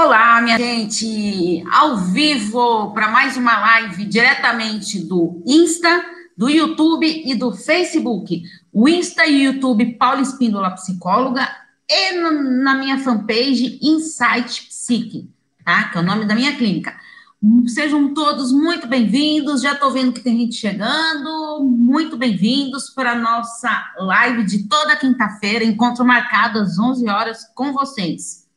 Olá, minha gente, ao vivo para mais uma live diretamente do Insta, do YouTube e do Facebook. O Insta e o YouTube Paula Espíndola Psicóloga e na minha fanpage Insight Psique, tá? Que é o nome da minha clínica. Sejam todos muito bem-vindos. Já estou vendo que tem gente chegando. Muito bem-vindos para a nossa live de toda quinta-feira, encontro marcado às 11 horas com vocês.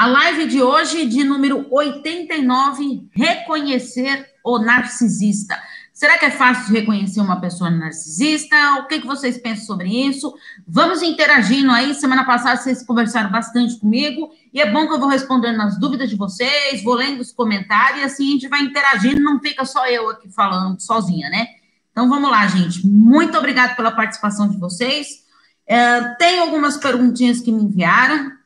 A live de hoje, de número 89, reconhecer o narcisista. Será que é fácil reconhecer uma pessoa narcisista? O que, que vocês pensam sobre isso? Vamos interagindo aí. Semana passada vocês conversaram bastante comigo e é bom que eu vou respondendo as dúvidas de vocês, vou lendo os comentários e assim a gente vai interagindo, não fica só eu aqui falando sozinha, né? Então vamos lá, gente. Muito obrigada pela participação de vocês. É, tem algumas perguntinhas que me enviaram.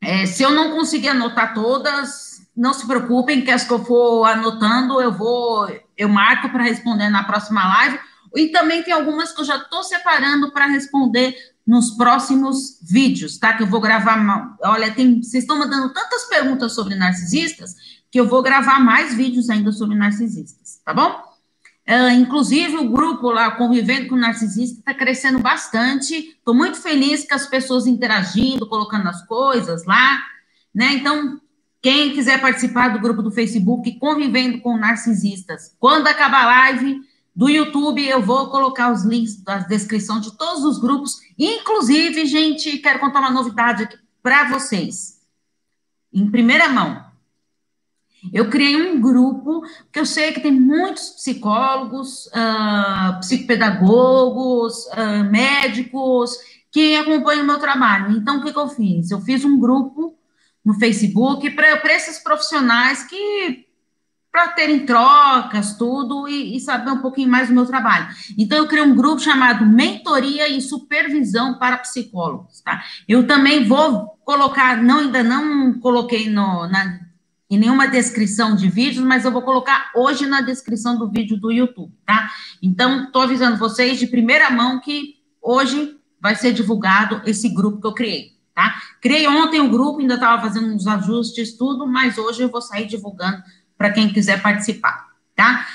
É, se eu não conseguir anotar todas, não se preocupem, que as que eu for anotando, eu vou, eu marco para responder na próxima live. E também tem algumas que eu já estou separando para responder nos próximos vídeos, tá? Que eu vou gravar. Olha, tem, vocês estão mandando tantas perguntas sobre narcisistas que eu vou gravar mais vídeos ainda sobre narcisistas, tá bom? Uh, inclusive, o grupo lá, Convivendo com Narcisista, está crescendo bastante. Estou muito feliz com as pessoas interagindo, colocando as coisas lá, né? Então, quem quiser participar do grupo do Facebook, Convivendo com Narcisistas, quando acabar a live do YouTube, eu vou colocar os links da descrição de todos os grupos. Inclusive, gente, quero contar uma novidade aqui para vocês. Em primeira mão, eu criei um grupo, que eu sei que tem muitos psicólogos, uh, psicopedagogos, uh, médicos, que acompanham o meu trabalho. Então, o que, que eu fiz? Eu fiz um grupo no Facebook para esses profissionais que para terem trocas, tudo, e, e, saber um pouquinho mais do meu trabalho. Então, eu criei um grupo chamado Mentoria e Supervisão para Psicólogos, tá? Eu também vou colocar, não, ainda não coloquei no, na em nenhuma descrição de vídeos, mas eu vou colocar hoje na descrição do vídeo do YouTube, tá? Então, estou avisando vocês de primeira mão que hoje vai ser divulgado esse grupo que eu criei, tá? Criei ontem o grupo, ainda estava fazendo uns ajustes, tudo, mas hoje eu vou sair divulgando para quem quiser participar, tá?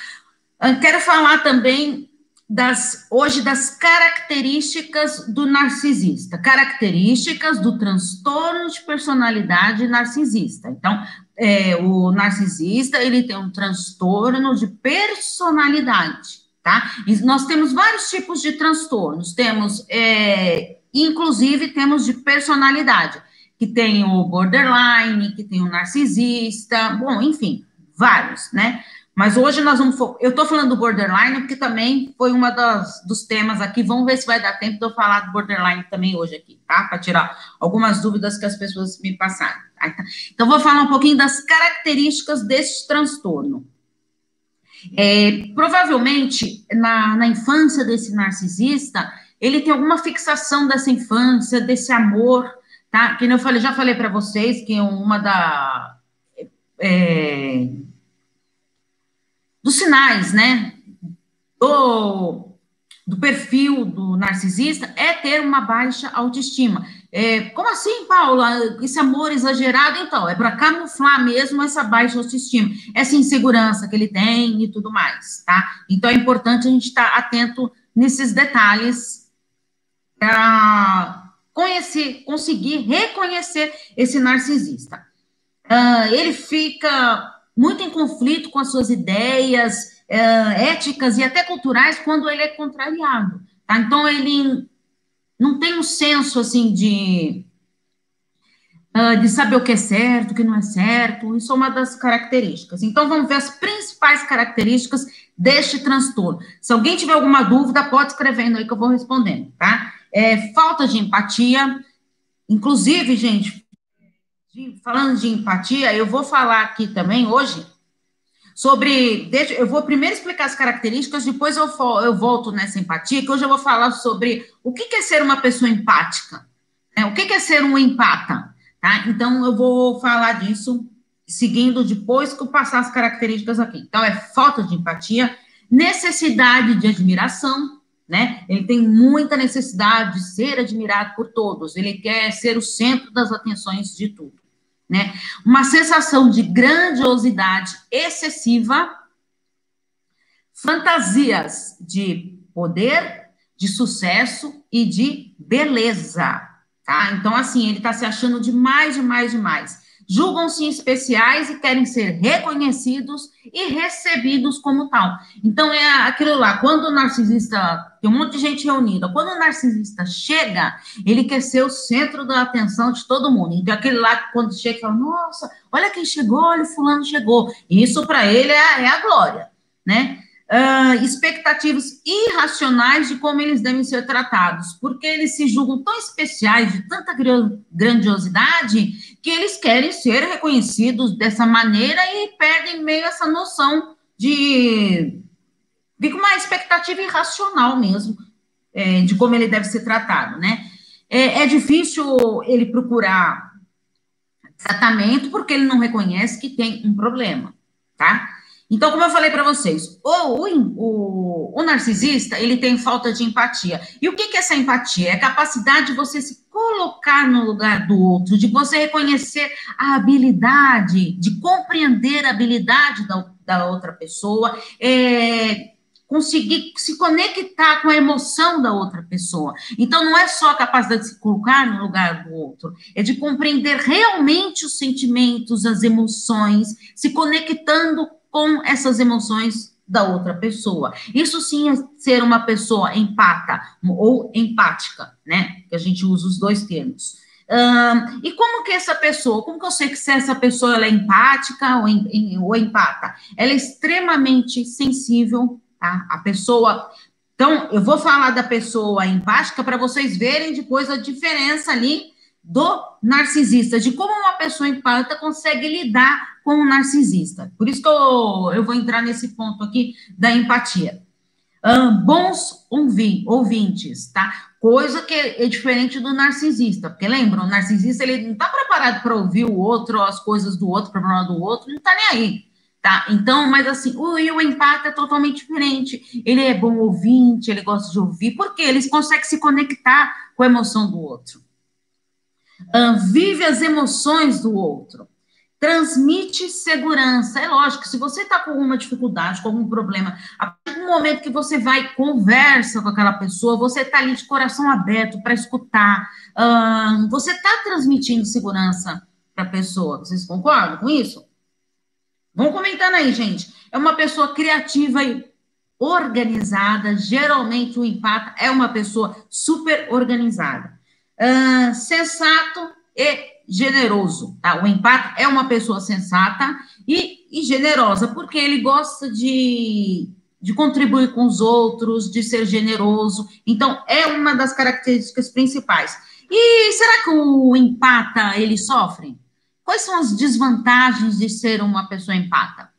Eu quero falar também das hoje das características do narcisista, características do transtorno de personalidade narcisista. Então, é, o narcisista ele tem um transtorno de personalidade, tá? E nós temos vários tipos de transtornos. Temos, é, inclusive, temos de personalidade, que tem o borderline, que tem o narcisista, bom, enfim, vários, né? Mas hoje nós vamos. Eu estou falando do borderline porque também foi uma das, dos temas aqui. Vamos ver se vai dar tempo de eu falar do borderline também hoje aqui, tá? Para tirar algumas dúvidas que as pessoas me passaram. Tá? Então, vou falar um pouquinho das características desse transtorno. É, provavelmente, na, na infância desse narcisista, ele tem alguma fixação dessa infância, desse amor, tá? Que eu falei, já falei para vocês que uma da. É, dos sinais, né, do, do perfil do narcisista é ter uma baixa autoestima. É, como assim, Paula? Esse amor exagerado? Então, é para camuflar mesmo essa baixa autoestima, essa insegurança que ele tem e tudo mais, tá? Então, é importante a gente estar tá atento nesses detalhes para conhecer, conseguir reconhecer esse narcisista. Uh, ele fica muito em conflito com as suas ideias é, éticas e até culturais quando ele é contrariado. Tá? Então, ele não tem um senso, assim, de, uh, de saber o que é certo, o que não é certo. Isso é uma das características. Então, vamos ver as principais características deste transtorno. Se alguém tiver alguma dúvida, pode escrevendo aí que eu vou respondendo, tá? É, falta de empatia. Inclusive, gente, de, falando de empatia, eu vou falar aqui também hoje sobre. Deixa, eu vou primeiro explicar as características, depois eu, eu volto nessa empatia, que hoje eu vou falar sobre o que é ser uma pessoa empática, né? o que é ser um empata. Tá? Então, eu vou falar disso seguindo depois que eu passar as características aqui. Então, é falta de empatia, necessidade de admiração, né? Ele tem muita necessidade de ser admirado por todos, ele quer ser o centro das atenções de tudo né? Uma sensação de grandiosidade excessiva, fantasias de poder, de sucesso e de beleza, tá? Então, assim, ele está se achando demais, demais, demais julgam-se especiais e querem ser reconhecidos e recebidos como tal. Então é aquilo lá, quando o narcisista tem um monte de gente reunida, quando o narcisista chega, ele quer ser o centro da atenção de todo mundo. Então aquele lá quando chega, fala: "Nossa, olha quem chegou, olha o fulano chegou". Isso para ele é, é a glória, né? Uh, expectativas irracionais de como eles devem ser tratados, porque eles se julgam tão especiais, de tanta grandiosidade, que eles querem ser reconhecidos dessa maneira e perdem meio essa noção de. Fica uma expectativa irracional mesmo é, de como ele deve ser tratado, né? É, é difícil ele procurar tratamento porque ele não reconhece que tem um problema, tá? Então, como eu falei para vocês, o, o, o, narcisista, ele tem falta de empatia. E o que, que é essa empatia? É a capacidade de você se colocar no lugar do outro, de você reconhecer a habilidade, de compreender a habilidade da, da outra pessoa, é, conseguir se conectar com a emoção da outra pessoa. Então, não é só a capacidade de se colocar no lugar do outro, é de compreender realmente os sentimentos, as emoções, se conectando com essas emoções da outra pessoa. Isso sim é ser uma pessoa empata ou empática, né? Que a gente usa os dois termos. Um, e como que essa pessoa, como que eu sei que se essa pessoa ela é empática ou, em, ou empata? Ela é extremamente sensível, tá? A pessoa. Então, eu vou falar da pessoa empática para vocês verem depois a diferença ali do narcisista, de como uma pessoa empática consegue lidar com o narcisista. Por isso que eu, eu vou entrar nesse ponto aqui da empatia. Um, bons ouvintes, tá? Coisa que é diferente do narcisista, porque lembra, o narcisista ele não está preparado para ouvir o outro, as coisas do outro, o problema do outro, não está nem aí, tá? Então, mas assim, o, o empate é totalmente diferente. Ele é bom ouvinte, ele gosta de ouvir, porque eles conseguem se conectar com a emoção do outro vive as emoções do outro, transmite segurança. É lógico, se você está com alguma dificuldade, com algum problema, a partir do momento que você vai conversa com aquela pessoa, você está ali de coração aberto para escutar, uh, você está transmitindo segurança para a pessoa. Vocês concordam com isso? Vão comentando aí, gente. É uma pessoa criativa e organizada. Geralmente o empata é uma pessoa super organizada sensato e generoso. Tá? O empate é uma pessoa sensata e, e generosa, porque ele gosta de, de contribuir com os outros, de ser generoso. Então, é uma das características principais. E será que o empata ele sofre? Quais são as desvantagens de ser uma pessoa empata?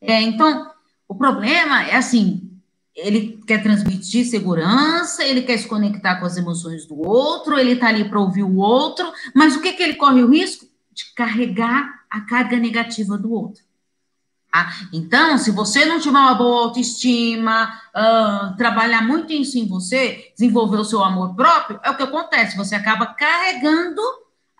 É, então, o problema é assim: ele quer transmitir segurança, ele quer se conectar com as emoções do outro, ele está ali para ouvir o outro, mas o que, que ele corre o risco? De carregar a carga negativa do outro. Tá? Então, se você não tiver uma boa autoestima, uh, trabalhar muito isso em você, desenvolver o seu amor próprio, é o que acontece, você acaba carregando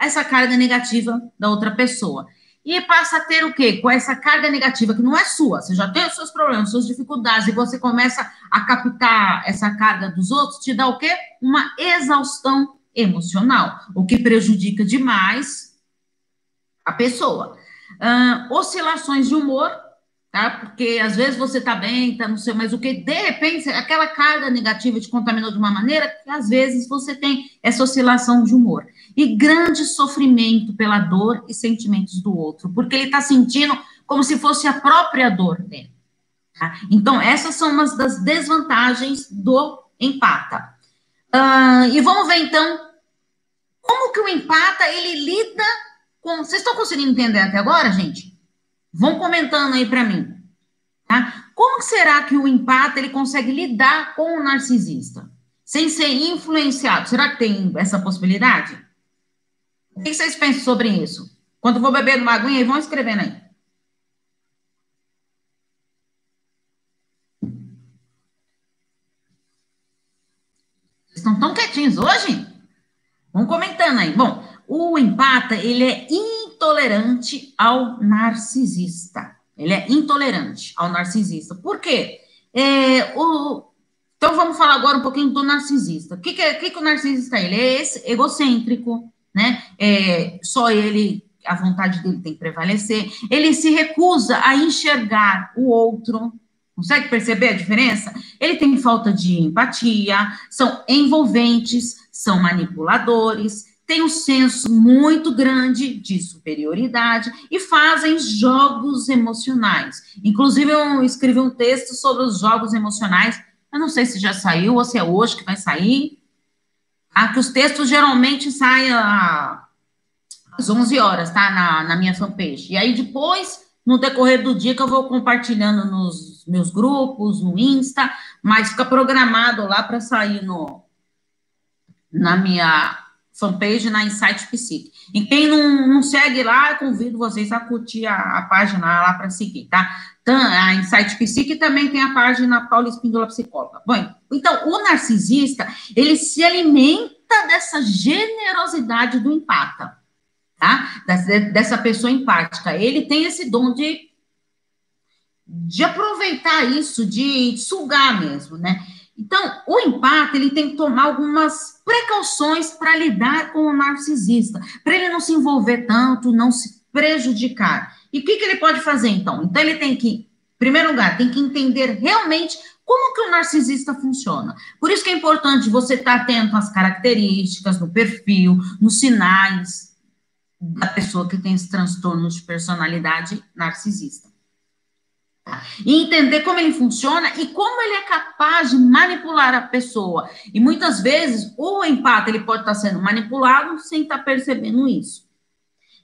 essa carga negativa da outra pessoa e passa a ter o quê? Com essa carga negativa que não é sua, você já tem os seus problemas, suas dificuldades, e você começa a captar essa carga dos outros, te dá o quê? Uma exaustão emocional, o que prejudica demais a pessoa. Uh, oscilações de humor, tá? Porque às vezes você tá bem, tá não sei, mas o que de repente aquela carga negativa te contaminou de uma maneira que às vezes você tem essa oscilação de humor e grande sofrimento pela dor e sentimentos do outro, porque ele está sentindo como se fosse a própria dor dele. Tá? Então, essas são umas das desvantagens do empata. Uh, e vamos ver, então, como que o empata, ele lida com... Vocês estão conseguindo entender até agora, gente? Vão comentando aí para mim. Tá? Como será que o empata, ele consegue lidar com o narcisista? Sem ser influenciado. Será que tem essa possibilidade? O que vocês pensam sobre isso? Quando vou beber uma aguinha, vão escrevendo aí. Vocês estão tão quietinhos hoje? Vão comentando aí. Bom, o empata, ele é intolerante ao narcisista. Ele é intolerante ao narcisista. Por quê? É, o, então vamos falar agora um pouquinho do narcisista. O que, que, que, que o narcisista é? Ele é esse, egocêntrico, né? É, só ele, a vontade dele tem que prevalecer. Ele se recusa a enxergar o outro. Consegue perceber a diferença? Ele tem falta de empatia, são envolventes, são manipuladores, têm um senso muito grande de superioridade e fazem jogos emocionais. Inclusive, eu escrevi um texto sobre os jogos emocionais. Eu não sei se já saiu ou se é hoje que vai sair. Ah, que os textos geralmente saem às 11 horas, tá? Na, na minha fanpage. E aí depois, no decorrer do dia, que eu vou compartilhando nos meus grupos, no Insta, mas fica programado lá para sair no, na minha fanpage na Insight Psique. E quem não, não segue lá, eu convido vocês a curtir a, a página lá para seguir, tá? A Insight Psique também tem a página Paula Espíndola Psicóloga. Bom, então, o narcisista, ele se alimenta dessa generosidade do empata, tá? Dessa, dessa pessoa empática. Ele tem esse dom de, de aproveitar isso, de sugar mesmo, né? Então, o empate, ele tem que tomar algumas precauções para lidar com o narcisista, para ele não se envolver tanto, não se prejudicar. E o que, que ele pode fazer, então? Então, ele tem que, em primeiro lugar, tem que entender realmente como que o narcisista funciona. Por isso que é importante você estar tá atento às características, no perfil, nos sinais da pessoa que tem esse transtorno de personalidade narcisista. E entender como ele funciona e como ele é capaz de manipular a pessoa. E muitas vezes o empate ele pode estar sendo manipulado sem estar percebendo isso.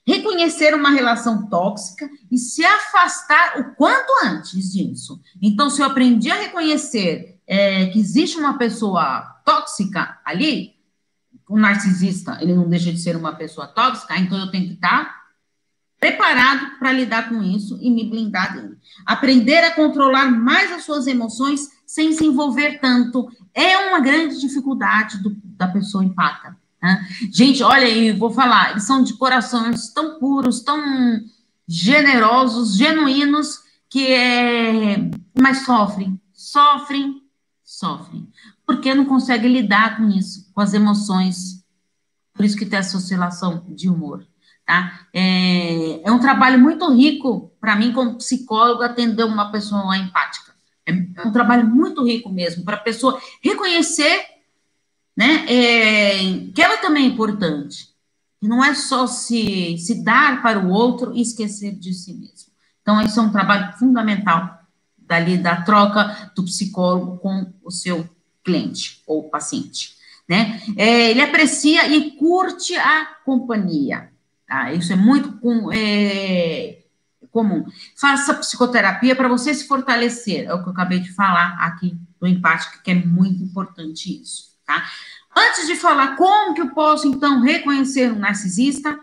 Reconhecer uma relação tóxica e se afastar o quanto antes disso. Então, se eu aprendi a reconhecer é, que existe uma pessoa tóxica ali, o narcisista, ele não deixa de ser uma pessoa tóxica, então eu tenho que estar preparado para lidar com isso e me blindar dele. Aprender a controlar mais as suas emoções sem se envolver tanto é uma grande dificuldade do, da pessoa empata. Né? Gente, olha aí, vou falar, eles são de corações tão puros, tão generosos, genuínos, que é, mas sofrem, sofrem, sofrem, porque não conseguem lidar com isso, com as emoções. Por isso que tem essa oscilação de humor. Tá? É, é um trabalho muito rico para mim, como psicólogo, atender uma pessoa empática. É, é um trabalho muito rico mesmo, para a pessoa reconhecer né, é, que ela também é importante. Não é só se, se dar para o outro e esquecer de si mesmo. Então, isso é um trabalho fundamental dali da troca do psicólogo com o seu cliente ou paciente. Né? É, ele aprecia e curte a companhia. Tá? Isso é muito com, é, comum. Faça psicoterapia para você se fortalecer. É o que eu acabei de falar aqui do empático, que é muito importante isso. Tá? Antes de falar como que eu posso, então, reconhecer um narcisista,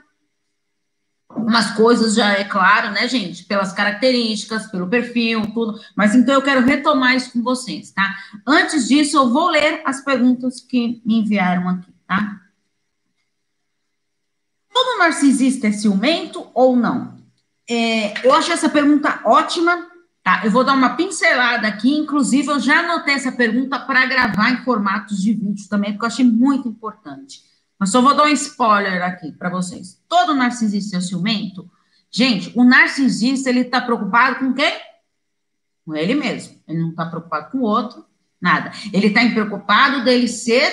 algumas coisas já é claro, né, gente? Pelas características, pelo perfil, tudo. Mas então eu quero retomar isso com vocês, tá? Antes disso, eu vou ler as perguntas que me enviaram aqui, tá? Todo narcisista é ciumento ou não? É, eu achei essa pergunta ótima, tá? Eu vou dar uma pincelada aqui, inclusive eu já anotei essa pergunta para gravar em formatos de vídeo também, porque eu achei muito importante. Mas só vou dar um spoiler aqui para vocês. Todo narcisista é ciumento? Gente, o narcisista, ele está preocupado com quem? Com ele mesmo. Ele não está preocupado com o outro, nada. Ele está preocupado dele ser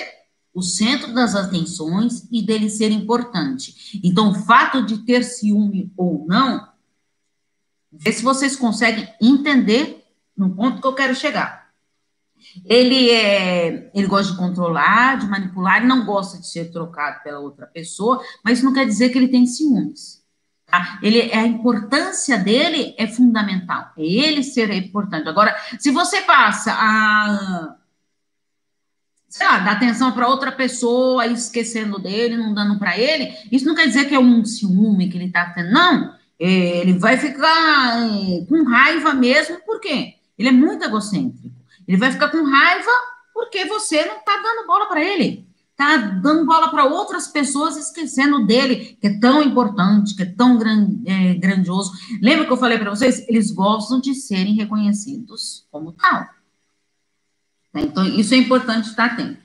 o centro das atenções e dele ser importante. Então, o fato de ter ciúme ou não, vê se vocês conseguem entender no ponto que eu quero chegar. Ele é, ele gosta de controlar, de manipular, não gosta de ser trocado pela outra pessoa, mas não quer dizer que ele tem ciúmes. Tá? Ele, a importância dele é fundamental, é ele ser importante. Agora, se você passa a sei lá, dar atenção para outra pessoa, esquecendo dele, não dando para ele, isso não quer dizer que é um ciúme que ele está tendo, não. Ele vai ficar é, com raiva mesmo, por quê? Ele é muito egocêntrico. Ele vai ficar com raiva porque você não está dando bola para ele. tá dando bola para outras pessoas, esquecendo dele, que é tão importante, que é tão gran, é, grandioso. Lembra que eu falei para vocês? Eles gostam de serem reconhecidos como tal. Né? Então, isso é importante estar atento.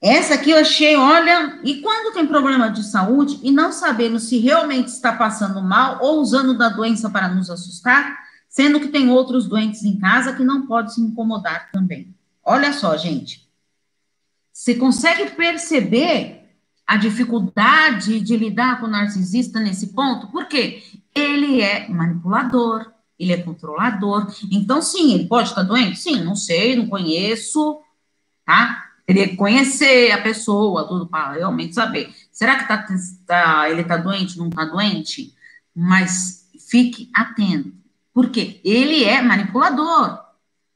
Essa aqui eu achei, olha, e quando tem problema de saúde e não sabemos se realmente está passando mal ou usando da doença para nos assustar, sendo que tem outros doentes em casa que não podem se incomodar também. Olha só, gente. Você consegue perceber a dificuldade de lidar com o narcisista nesse ponto? Por quê? Ele é manipulador, ele é controlador. Então, sim, ele pode estar doente? Sim, não sei, não conheço, tá? Teria que conhecer a pessoa, tudo, para realmente saber. Será que tá, tá ele está doente, não está doente? Mas fique atento, porque ele é manipulador,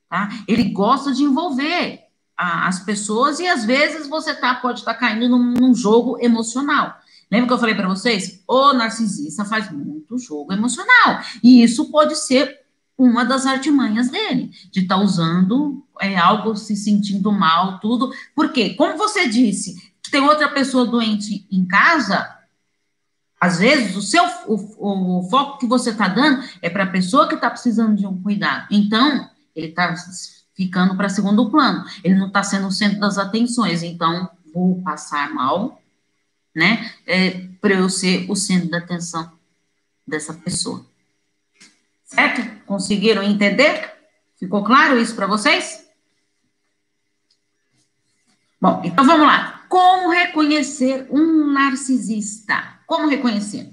tá? Ele gosta de envolver a, as pessoas e às vezes você tá, pode estar tá caindo num, num jogo emocional. Lembra que eu falei para vocês? O narcisista faz muito jogo emocional. E isso pode ser uma das artimanhas dele, de estar tá usando é, algo se sentindo mal, tudo. Porque, como você disse, tem outra pessoa doente em casa, às vezes o seu o, o foco que você está dando é para a pessoa que está precisando de um cuidado. Então, ele está ficando para segundo plano. Ele não está sendo o centro das atenções. Então, vou passar mal, né? É, para eu ser o centro da atenção dessa pessoa. Certo? Conseguiram entender? Ficou claro isso para vocês? Bom, então vamos lá. Como reconhecer um narcisista? Como reconhecer?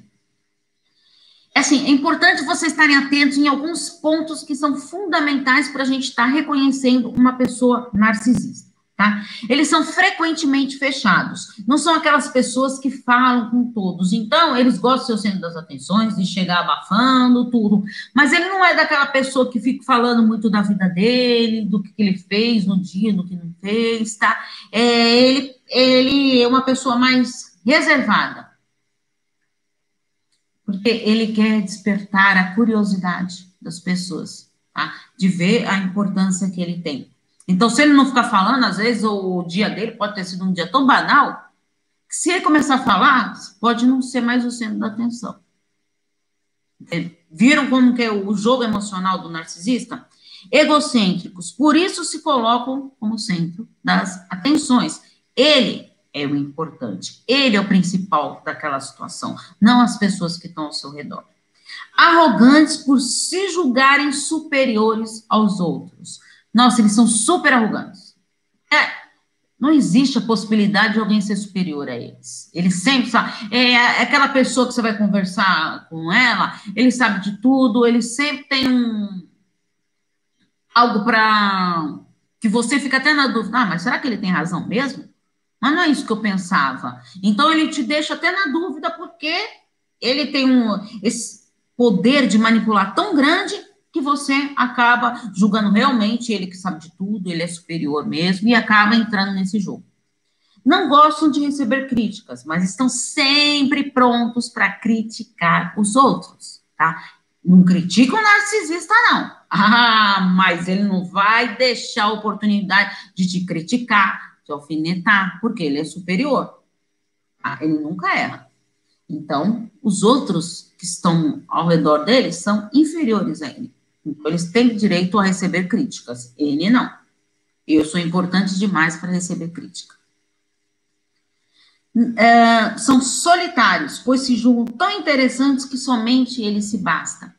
É assim, é importante vocês estarem atentos em alguns pontos que são fundamentais para a gente estar reconhecendo uma pessoa narcisista tá? Eles são frequentemente fechados, não são aquelas pessoas que falam com todos. Então, eles gostam de ser o centro das atenções, de chegar abafando tudo, mas ele não é daquela pessoa que fica falando muito da vida dele, do que ele fez no dia, do que não fez, tá? É, ele, ele é uma pessoa mais reservada, porque ele quer despertar a curiosidade das pessoas, tá? De ver a importância que ele tem. Então, se ele não ficar falando, às vezes o dia dele pode ter sido um dia tão banal, que se ele começar a falar, pode não ser mais o centro da atenção. Viram como que é o jogo emocional do narcisista? Egocêntricos, por isso se colocam como centro das atenções. Ele é o importante, ele é o principal daquela situação, não as pessoas que estão ao seu redor. Arrogantes por se julgarem superiores aos outros. Nossa, eles são super arrogantes. É, não existe a possibilidade de alguém ser superior a eles. Eles sempre sabem. É, é aquela pessoa que você vai conversar com ela, ele sabe de tudo, ele sempre tem um. algo para. que você fica até na dúvida. Ah, mas será que ele tem razão mesmo? Mas não é isso que eu pensava. Então ele te deixa até na dúvida, porque ele tem um, esse poder de manipular tão grande que você acaba julgando realmente ele que sabe de tudo, ele é superior mesmo, e acaba entrando nesse jogo. Não gostam de receber críticas, mas estão sempre prontos para criticar os outros, tá? Não critica o narcisista, não. Ah, mas ele não vai deixar a oportunidade de te criticar, de alfinetar, porque ele é superior. Ah, ele nunca erra. Então, os outros que estão ao redor dele são inferiores a ele. Então, eles têm direito a receber críticas. Ele não. Eu sou importante demais para receber crítica. É, são solitários, pois se julgam tão interessantes que somente ele se basta.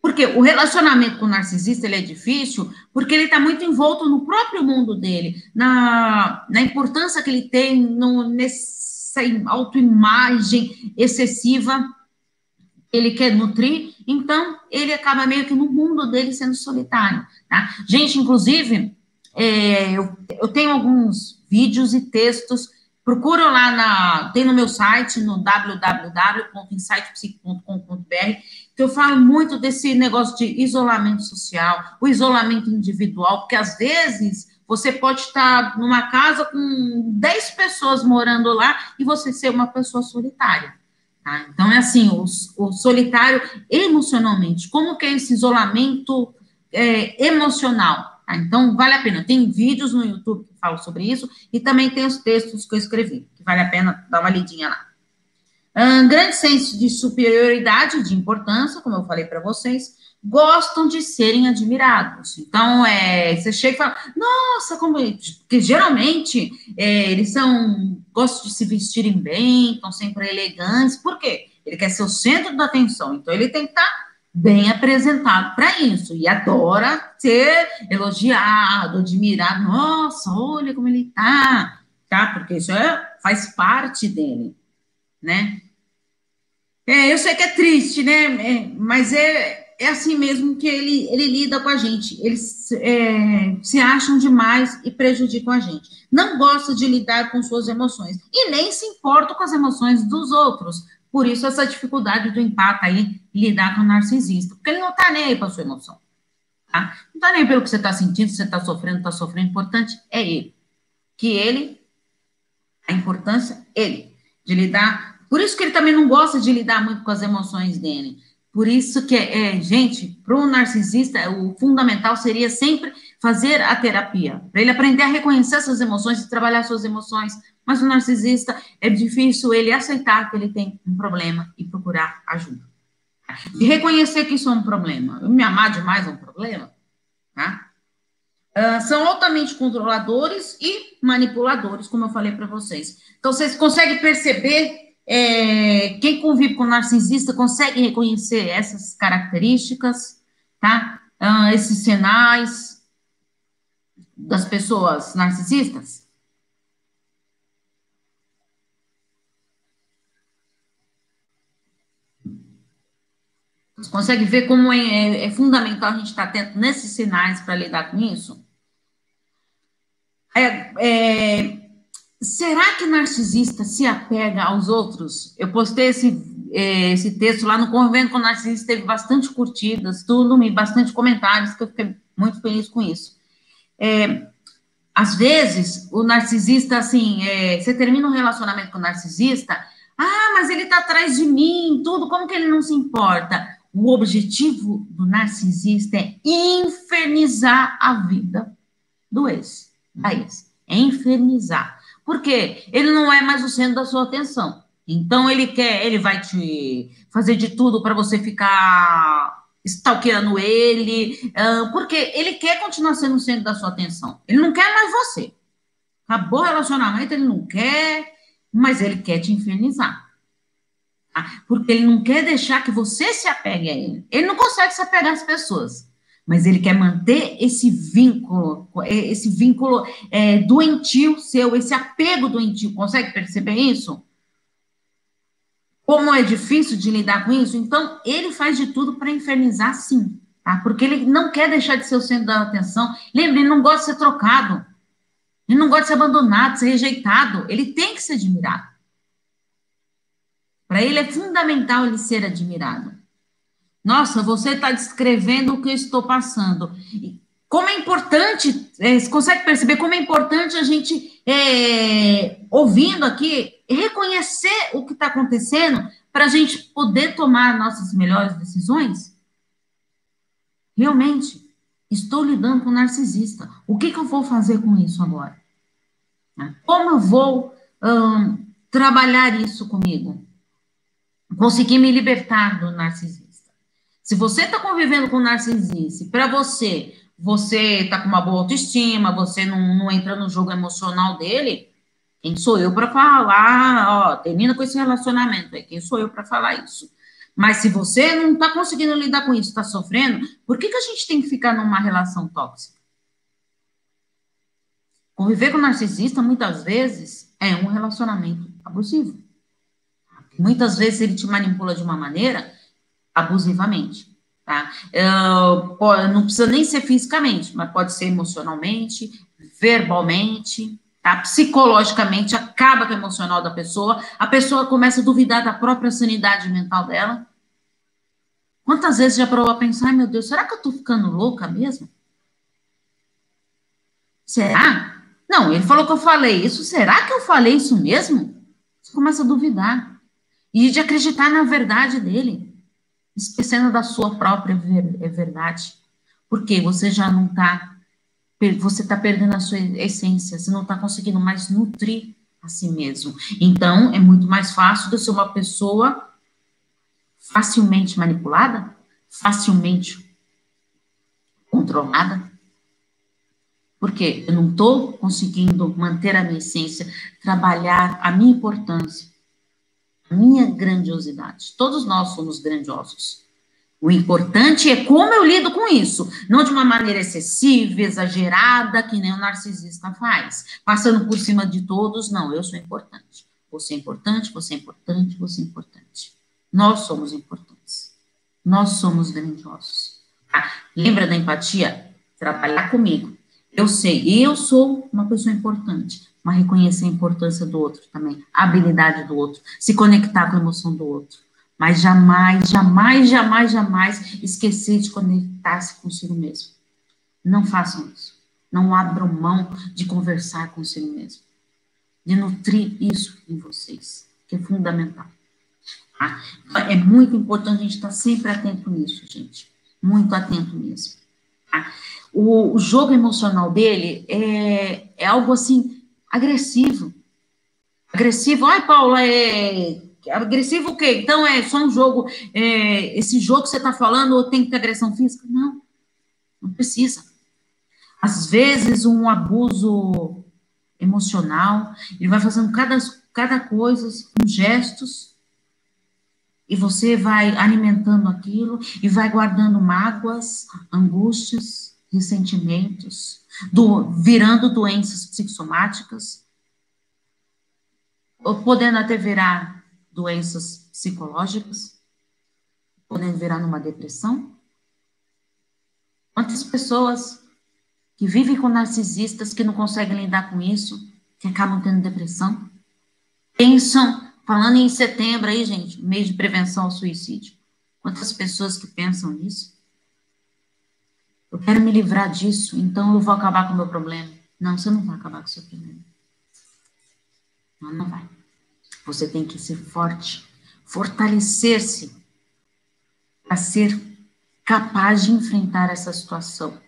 Porque o relacionamento com o narcisista ele é difícil, porque ele está muito envolto no próprio mundo dele, na, na importância que ele tem no, nessa autoimagem excessiva ele quer nutrir, então ele acaba meio que no mundo dele sendo solitário, tá? Gente, inclusive, é, eu, eu tenho alguns vídeos e textos, procura lá na, tem no meu site, no www.insightpsic.com.br, que eu falo muito desse negócio de isolamento social, o isolamento individual, porque às vezes você pode estar numa casa com 10 pessoas morando lá e você ser uma pessoa solitária. Tá? Então, é assim, o, o, solitário emocionalmente, como que é esse isolamento é, emocional? Tá? Então, vale a pena. Tem vídeos no YouTube que falam sobre isso e também tem os textos que eu escrevi, que vale a pena dar uma lidinha lá. Um grande senso de superioridade, de importância, como eu falei para vocês, gostam de serem admirados. Então, é, você chega e fala, nossa, como. Porque geralmente é, eles são. Gostam de se vestirem bem, estão sempre elegantes. Por quê? Ele quer ser o centro da atenção. Então, ele tem que estar tá bem apresentado para isso e adora ser elogiado, admirado. Nossa, olha como ele tá, tá? Porque isso é, faz parte dele, né? É, eu sei que é triste, né? É, mas é, é assim mesmo que ele, ele lida com a gente. Eles é, se acham demais e prejudicam a gente. Não gosta de lidar com suas emoções e nem se importa com as emoções dos outros. Por isso, essa dificuldade do empate aí, lidar com o narcisista. Porque ele não tá nem aí para sua emoção. Tá? Não tá nem pelo que você está sentindo, se você está sofrendo, está sofrendo. O importante é ele. Que ele, a importância, ele, de lidar. Por isso que ele também não gosta de lidar muito com as emoções dele. Por isso que, é, gente, para um narcisista, o fundamental seria sempre fazer a terapia, para ele aprender a reconhecer suas emoções e trabalhar suas emoções, mas o narcisista é difícil ele aceitar que ele tem um problema e procurar ajuda. E reconhecer que isso é um problema. Me amar demais é um problema, tá? Uh, são altamente controladores e manipuladores, como eu falei para vocês. Então, vocês conseguem perceber, é, quem convive com narcisista consegue reconhecer essas características, tá? Uh, esses sinais das pessoas narcisistas? Você consegue ver como é, é, é fundamental a gente estar atento nesses sinais para lidar com isso? É, é, será que narcisista se apega aos outros? Eu postei esse, é, esse texto lá no Convivendo com Narcisista, teve bastante curtidas, tudo, e bastante comentários, que eu fiquei muito feliz com isso. É, às vezes, o narcisista, assim, é, você termina um relacionamento com o narcisista, ah, mas ele está atrás de mim, tudo, como que ele não se importa? O objetivo do narcisista é infernizar a vida do ex, da ex. É infernizar. Por quê? Ele não é mais o centro da sua atenção. Então ele quer, ele vai te fazer de tudo para você ficar stalkeando ele, porque ele quer continuar sendo o centro da sua atenção. Ele não quer mais você. Acabou o relacionamento, ele não quer, mas ele quer te infernizar. Porque ele não quer deixar que você se apegue a ele. Ele não consegue se apegar às pessoas, mas ele quer manter esse vínculo, é, esse vínculo é, doentio seu, esse apego doentio. Consegue perceber isso? Como é difícil de lidar com isso? Então, ele faz de tudo para infernizar, sim. Tá? Porque ele não quer deixar de ser o centro da atenção. Lembre, ele não gosta de ser trocado. Ele não gosta de ser abandonado, de ser rejeitado. Ele tem que ser admirado. Para ele é fundamental ele ser admirado. Nossa, você está descrevendo o que eu estou passando. Como é importante, é, você consegue perceber como é importante a gente, é, ouvindo aqui, reconhecer o que está acontecendo para a gente poder tomar nossas melhores decisões? Realmente, estou lidando com um narcisista. O que, que eu vou fazer com isso agora? Como eu vou hum, trabalhar isso comigo? conseguir me libertar do narcisista. Se você está convivendo com narcisista, para você, você está com uma boa autoestima, você não, não entra no jogo emocional dele, quem sou eu para falar? Ó, termina com esse relacionamento aí, quem sou eu para falar isso? Mas se você não está conseguindo lidar com isso, está sofrendo, por que, que a gente tem que ficar numa relação tóxica? Conviver com narcisista, muitas vezes, é um relacionamento abusivo. Muitas vezes ele te manipula de uma maneira abusivamente, tá? Uh, não precisa nem ser fisicamente, mas pode ser emocionalmente, verbalmente, tá? Psicologicamente, acaba com o emocional da pessoa, a pessoa começa a duvidar da própria sanidade mental dela. Quantas vezes já provou a pensar, meu Deus, será que eu tô ficando louca mesmo? Será? Não, ele falou que eu falei isso, será que eu falei isso mesmo? Você começa a duvidar e de acreditar na verdade dele, esquecendo da sua própria é verdade, porque você já não está você está perdendo a sua essência, você não está conseguindo mais nutrir a si mesmo. Então, é muito mais fácil de ser uma pessoa facilmente manipulada, facilmente controlada. Porque eu não estou conseguindo manter a minha essência, trabalhar a minha importância, minha grandiosidade. Todos nós somos grandiosos. O importante é como eu lido com isso, não de uma maneira excessiva, exagerada, que nem o narcisista faz, passando por cima de todos. Não, eu sou importante. Você é importante, você é importante, você é importante. Nós somos importantes. Nós somos grandiosos. Tá? Lembra da empatia? Trabalhar comigo. Eu sei, eu sou uma pessoa importante, mas reconhecer a importância do outro também, a habilidade do outro, se conectar com a emoção do outro mas jamais, jamais, jamais, jamais esquecer de conectar-se consigo mesmo. Não façam isso. Não abram mão de conversar consigo mesmo. De nutrir isso em vocês, que é fundamental. Tá? É muito importante a gente estar sempre atento nisso, gente. Muito atento mesmo. Tá? O, o, jogo emocional dele é, é algo assim agressivo. Agressivo. Ai, Paula, é Agressivo o quê? Então é só um jogo. É, esse jogo que você está falando tem que ter agressão física? Não, não precisa. Às vezes, um abuso emocional, ele vai fazendo cada, cada coisa com gestos, e você vai alimentando aquilo e vai guardando mágoas, angústias, ressentimentos, do, virando doenças psicossomáticas, ou podendo até virar doenças psicológicas, podendo virar numa depressão. Quantas pessoas que vivem com narcisistas que não conseguem lidar com isso, que acabam tendo depressão? Pensam, falando em setembro aí, gente, mês de prevenção ao suicídio. Quantas pessoas que pensam nisso? Eu quero me livrar disso, então eu vou acabar com o meu problema. Não, você não vai acabar com o seu problema. Não, não vai. Você tem que ser forte, fortalecer-se para ser capaz de enfrentar essa situação.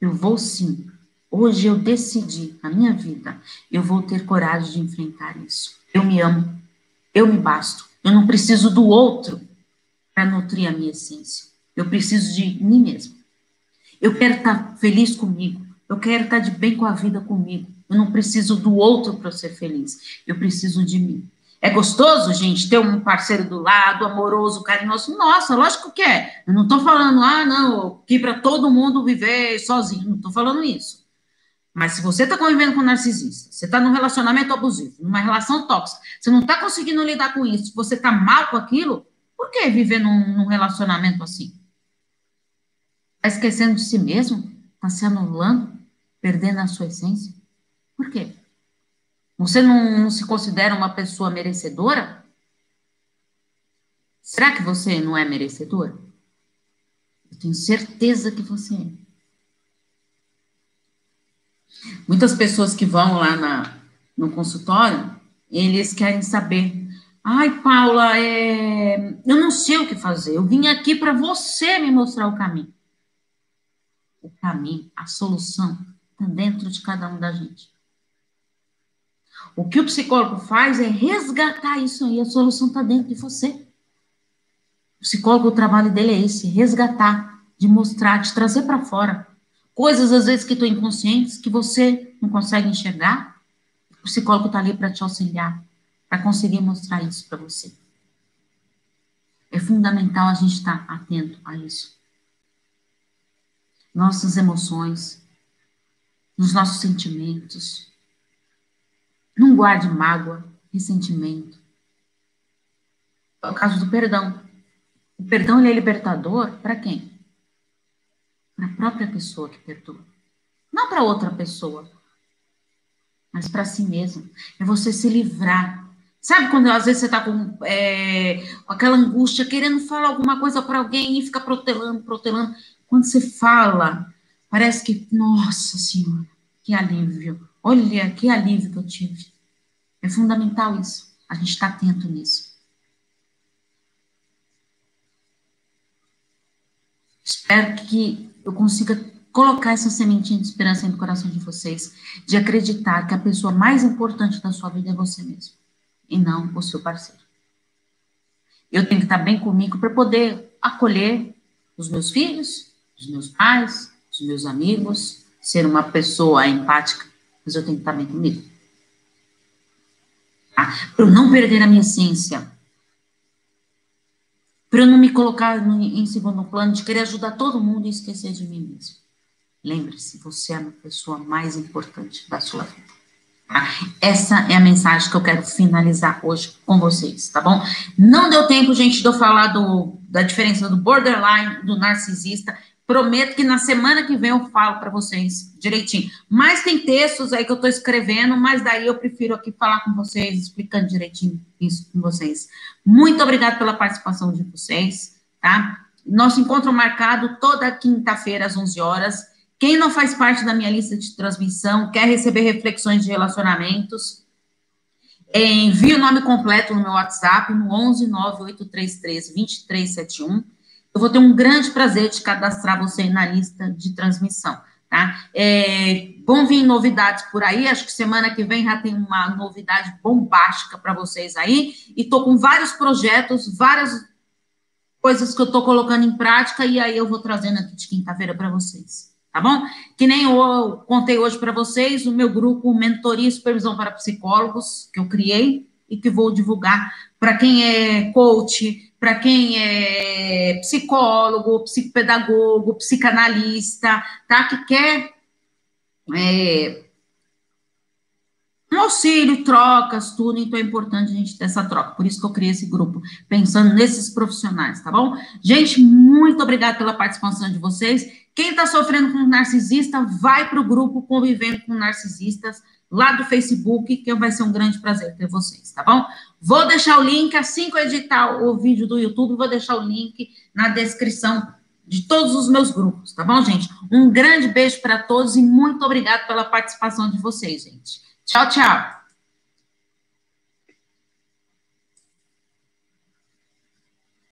Eu vou sim. Hoje eu decidi na minha vida, eu vou ter coragem de enfrentar isso. Eu me amo, eu me basto. Eu não preciso do outro para nutrir a minha essência. Eu preciso de mim mesmo. Eu quero estar feliz comigo. Eu quero estar de bem com a vida comigo. Eu não preciso do outro para ser feliz. Eu preciso de mim. É gostoso, gente, ter um parceiro do lado, amoroso, carinhoso? Nossa, lógico que é. Eu não estou falando, ah, não, que para todo mundo viver sozinho. Não estou falando isso. Mas se você está convivendo com um narcisista, você está num relacionamento abusivo, numa relação tóxica, você não está conseguindo lidar com isso, você está mal com aquilo, por que viver num, num relacionamento assim? Está esquecendo de si mesmo? Está se anulando? Perdendo a sua essência? Por quê? Você não, não se considera uma pessoa merecedora? Será que você não é merecedora? Eu tenho certeza que você é. Muitas pessoas que vão lá na, no consultório, eles querem saber. Ai, Paula, é... eu não sei o que fazer. Eu vim aqui para você me mostrar o caminho. O caminho, a solução, está dentro de cada um da gente. O que o psicólogo faz é resgatar isso aí, a solução está dentro de você. O psicólogo, o trabalho dele é esse, resgatar, de mostrar, de trazer para fora. Coisas, às vezes, que estão inconscientes, que você não consegue enxergar. O psicólogo está ali para te auxiliar, para conseguir mostrar isso para você. É fundamental a gente estar tá atento a isso. Nossas emoções, nos nossos sentimentos, não guarde mágoa, ressentimento. É o caso do perdão. O perdão ele é libertador para quem? Para a própria pessoa que perdoa. Não para outra pessoa, mas para si mesmo. É você se livrar. Sabe quando às vezes você está com, é, aquela angústia, querendo falar alguma coisa para alguém e fica protelando, protelando. Quando você fala, parece que, nossa Senhora, que alívio. Olha, que alívio que eu tive. É fundamental isso. A gente está atento nisso. Espero que eu consiga colocar essa sementinha de esperança no coração de vocês, de acreditar que a pessoa mais importante da sua vida é você mesmo, e não o seu parceiro. Eu tenho que estar bem comigo para poder acolher os meus filhos, os meus pais, os meus amigos, ser uma pessoa empática, mas eu tenho que estar bem comigo. Tá? Para eu não perder a minha essência, para eu não me colocar em segundo plano de querer ajudar todo mundo e esquecer de mim mesmo. Lembre-se, você é a pessoa mais importante da sua vida. Tá? Essa é a mensagem que eu quero finalizar hoje com vocês, tá bom? Não deu tempo, gente, de eu falar do, da diferença do borderline, do narcisista. Prometo que na semana que vem eu falo para vocês direitinho. Mas tem textos aí que eu estou escrevendo, mas daí eu prefiro aqui falar com vocês, explicando direitinho isso com vocês. Muito obrigada pela participação de vocês, tá? Nosso encontro marcado toda quinta-feira às 11 horas. Quem não faz parte da minha lista de transmissão, quer receber reflexões de relacionamentos, envie o nome completo no meu WhatsApp, no 11 9833 2371 eu vou ter um grande prazer de cadastrar você na lista de transmissão, tá? É, vão vir novidades por aí, acho que semana que vem já tem uma novidade bombástica para vocês aí, e tô com vários projetos, várias coisas que eu tô colocando em prática, e aí eu vou trazendo aqui de quinta-feira para vocês, tá bom? Que nem eu contei hoje para vocês, o meu grupo Mentoria e Supervisão para Psicólogos, que eu criei, e que vou divulgar para quem é coach, para quem é psicólogo, psicopedagogo, psicanalista, tá? Que quer é, um auxílio, trocas, tudo, então é importante a gente ter essa troca. Por isso que eu criei esse grupo, pensando nesses profissionais, tá bom? Gente, muito obrigada pela participação de vocês. Quem está sofrendo com narcisista, vai para o grupo Convivendo com Narcisistas lá do Facebook, que vai ser um grande prazer ter vocês, tá bom? Vou deixar o link, assim que eu editar o vídeo do YouTube, vou deixar o link na descrição de todos os meus grupos, tá bom, gente? Um grande beijo para todos e muito obrigado pela participação de vocês, gente. Tchau, tchau.